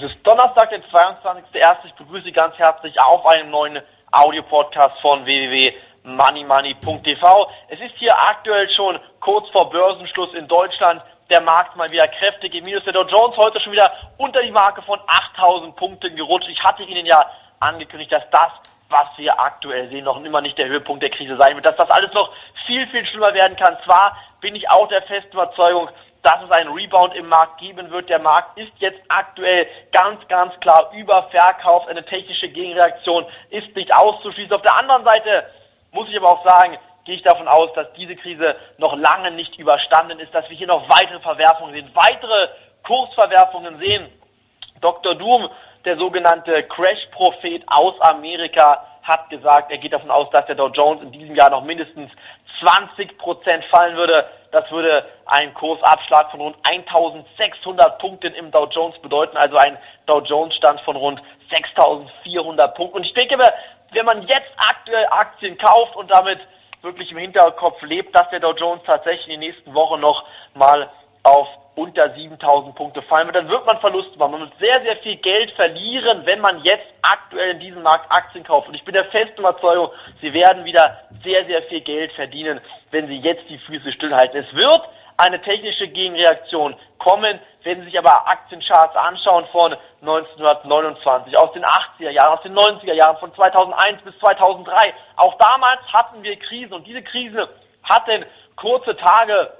Es ist Donnerstag, der 22.01. Ich begrüße Sie ganz herzlich auf einem neuen Audio-Podcast von www.moneymoney.tv. Es ist hier aktuell schon kurz vor Börsenschluss in Deutschland. Der Markt mal wieder kräftig im Minus. Der Dow Jones heute schon wieder unter die Marke von 8000 Punkten gerutscht. Ich hatte Ihnen ja angekündigt, dass das, was wir aktuell sehen, noch immer nicht der Höhepunkt der Krise sein wird, dass das alles noch viel, viel schlimmer werden kann. Zwar bin ich auch der festen Überzeugung, dass es einen Rebound im Markt geben wird. Der Markt ist jetzt aktuell ganz, ganz klar überverkauft. Eine technische Gegenreaktion ist nicht auszuschließen. Auf der anderen Seite muss ich aber auch sagen, gehe ich davon aus, dass diese Krise noch lange nicht überstanden ist, dass wir hier noch weitere Verwerfungen sehen, weitere Kursverwerfungen sehen. Dr. Doom, der sogenannte Crash-Prophet aus Amerika, hat gesagt, er geht davon aus, dass der Dow Jones in diesem Jahr noch mindestens 20 Prozent fallen würde. Das würde einen Kursabschlag von rund 1600 Punkten im Dow Jones bedeuten, also ein Dow Jones Stand von rund 6400 Punkten. Und ich denke wenn man jetzt aktuell Aktien kauft und damit wirklich im Hinterkopf lebt, dass der Dow Jones tatsächlich in den nächsten Wochen noch mal auf unter 7000 Punkte fallen wird, dann wird man Verluste machen. Man wird sehr, sehr viel Geld verlieren, wenn man jetzt aktuell in diesem Markt Aktien kauft. Und ich bin der festen Überzeugung, Sie werden wieder sehr, sehr viel Geld verdienen, wenn Sie jetzt die Füße stillhalten. Es wird eine technische Gegenreaktion kommen, wenn Sie sich aber Aktiencharts anschauen von 1929, aus den 80er Jahren, aus den 90er Jahren, von 2001 bis 2003. Auch damals hatten wir Krisen und diese Krise hatten kurze Tage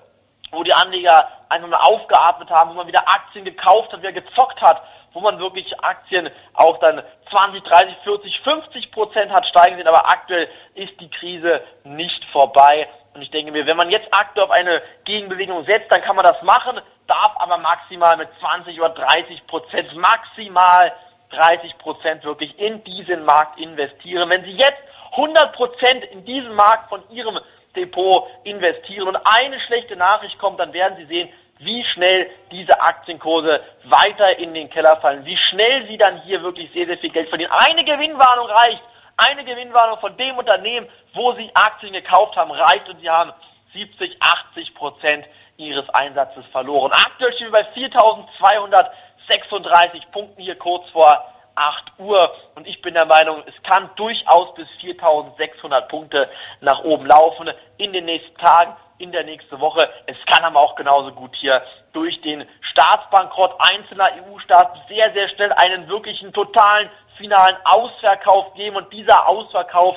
wo die Anleger einfach mal aufgeatmet haben, wo man wieder Aktien gekauft hat, wieder gezockt hat, wo man wirklich Aktien auch dann 20, 30, 40, 50 Prozent hat steigen sehen, aber aktuell ist die Krise nicht vorbei. Und ich denke mir, wenn man jetzt aktuell auf eine Gegenbewegung setzt, dann kann man das machen, darf aber maximal mit 20 oder 30 Prozent, maximal 30 Prozent wirklich in diesen Markt investieren. Wenn Sie jetzt 100 Prozent in diesen Markt von Ihrem Depot investieren und eine schlechte Nachricht kommt, dann werden Sie sehen, wie schnell diese Aktienkurse weiter in den Keller fallen, wie schnell Sie dann hier wirklich sehr, sehr viel Geld verdienen. Eine Gewinnwarnung reicht, eine Gewinnwarnung von dem Unternehmen, wo Sie Aktien gekauft haben, reicht und Sie haben 70, 80 Prozent Ihres Einsatzes verloren. Aktuell stehen wir bei 4.236 Punkten hier kurz vor 8 Uhr und ich bin der Meinung, es kann durchaus bis 4600 Punkte nach oben laufen in den nächsten Tagen, in der nächsten Woche. Es kann aber auch genauso gut hier durch den Staatsbankrott einzelner EU-Staaten sehr, sehr schnell einen wirklichen totalen finalen Ausverkauf geben und dieser Ausverkauf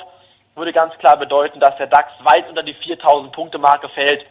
würde ganz klar bedeuten, dass der DAX weit unter die 4000 Punkte Marke fällt.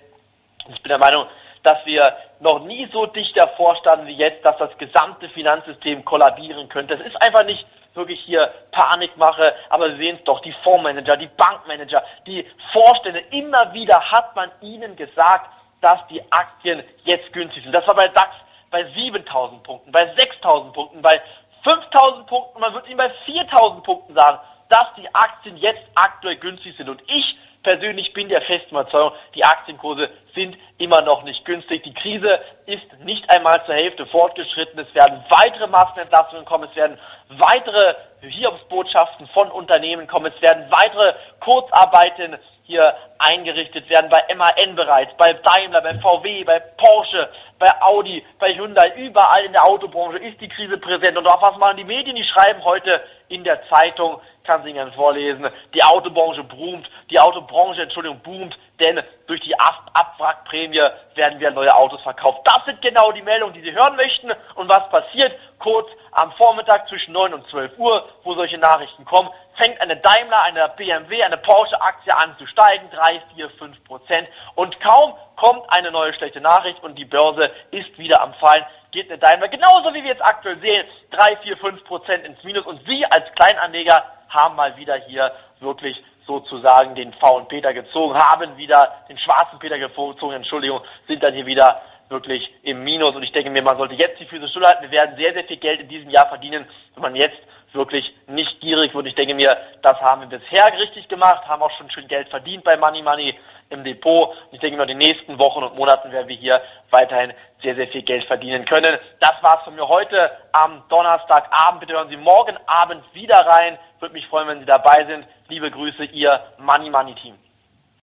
Ich bin der Meinung, dass wir noch nie so dicht davor standen wie jetzt, dass das gesamte Finanzsystem kollabieren könnte. Es ist einfach nicht wirklich hier Panikmache, aber Sie sehen es doch, die Fondsmanager, die Bankmanager, die Vorstände, immer wieder hat man ihnen gesagt, dass die Aktien jetzt günstig sind. Das war bei DAX bei 7000 Punkten, bei 6000 Punkten, bei 5000 Punkten, man wird ihnen bei 4000 Punkten sagen, dass die Aktien jetzt aktuell günstig sind. Und ich persönlich bin der festen Überzeugung, die Aktienkurse sind immer noch nicht günstig. Die Krise ist nicht einmal zur Hälfte fortgeschritten. Es werden weitere Massenentlassungen kommen. Es werden weitere Hiobsbotschaften von Unternehmen kommen. Es werden weitere Kurzarbeiten hier eingerichtet werden bei MAN bereits, bei Daimler, bei VW, bei Porsche, bei Audi, bei Hyundai, überall in der Autobranche ist die Krise präsent. Und auch was machen die Medien? Die schreiben heute in der Zeitung, kann sie Ihnen vorlesen, die Autobranche boomt, die Autobranche, Entschuldigung, boomt, denn durch die Abwrackprämie werden wieder neue Autos verkauft. Das sind genau die Meldungen, die Sie hören möchten. Und was passiert? Kurz am Vormittag zwischen 9 und 12 Uhr, wo solche Nachrichten kommen, fängt eine Daimler, eine BMW, eine Porsche-Aktie an zu steigen, 3, 4, 5 Prozent. Und kaum kommt eine neue schlechte Nachricht und die Börse ist wieder am Fallen, geht eine Daimler, genauso wie wir jetzt aktuell sehen, 3, 4, 5 Prozent ins Minus. Und Sie als Kleinanleger haben mal wieder hier wirklich sozusagen den faulen Peter gezogen, haben wieder den schwarzen Peter gezogen, Entschuldigung, sind dann hier wieder wirklich im Minus. Und ich denke mir, man sollte jetzt die Füße stillhalten. Wir werden sehr, sehr viel Geld in diesem Jahr verdienen, wenn man jetzt wirklich nicht gierig wird. Ich denke mir, das haben wir bisher richtig gemacht, haben auch schon schön Geld verdient bei Money Money im Depot. Ich denke mir, in den nächsten Wochen und Monaten werden wir hier weiterhin sehr, sehr viel Geld verdienen können. Das war's von mir heute am Donnerstagabend. Bitte hören Sie morgen Abend wieder rein. Würde mich freuen, wenn Sie dabei sind. Liebe Grüße, Ihr Money Money Team.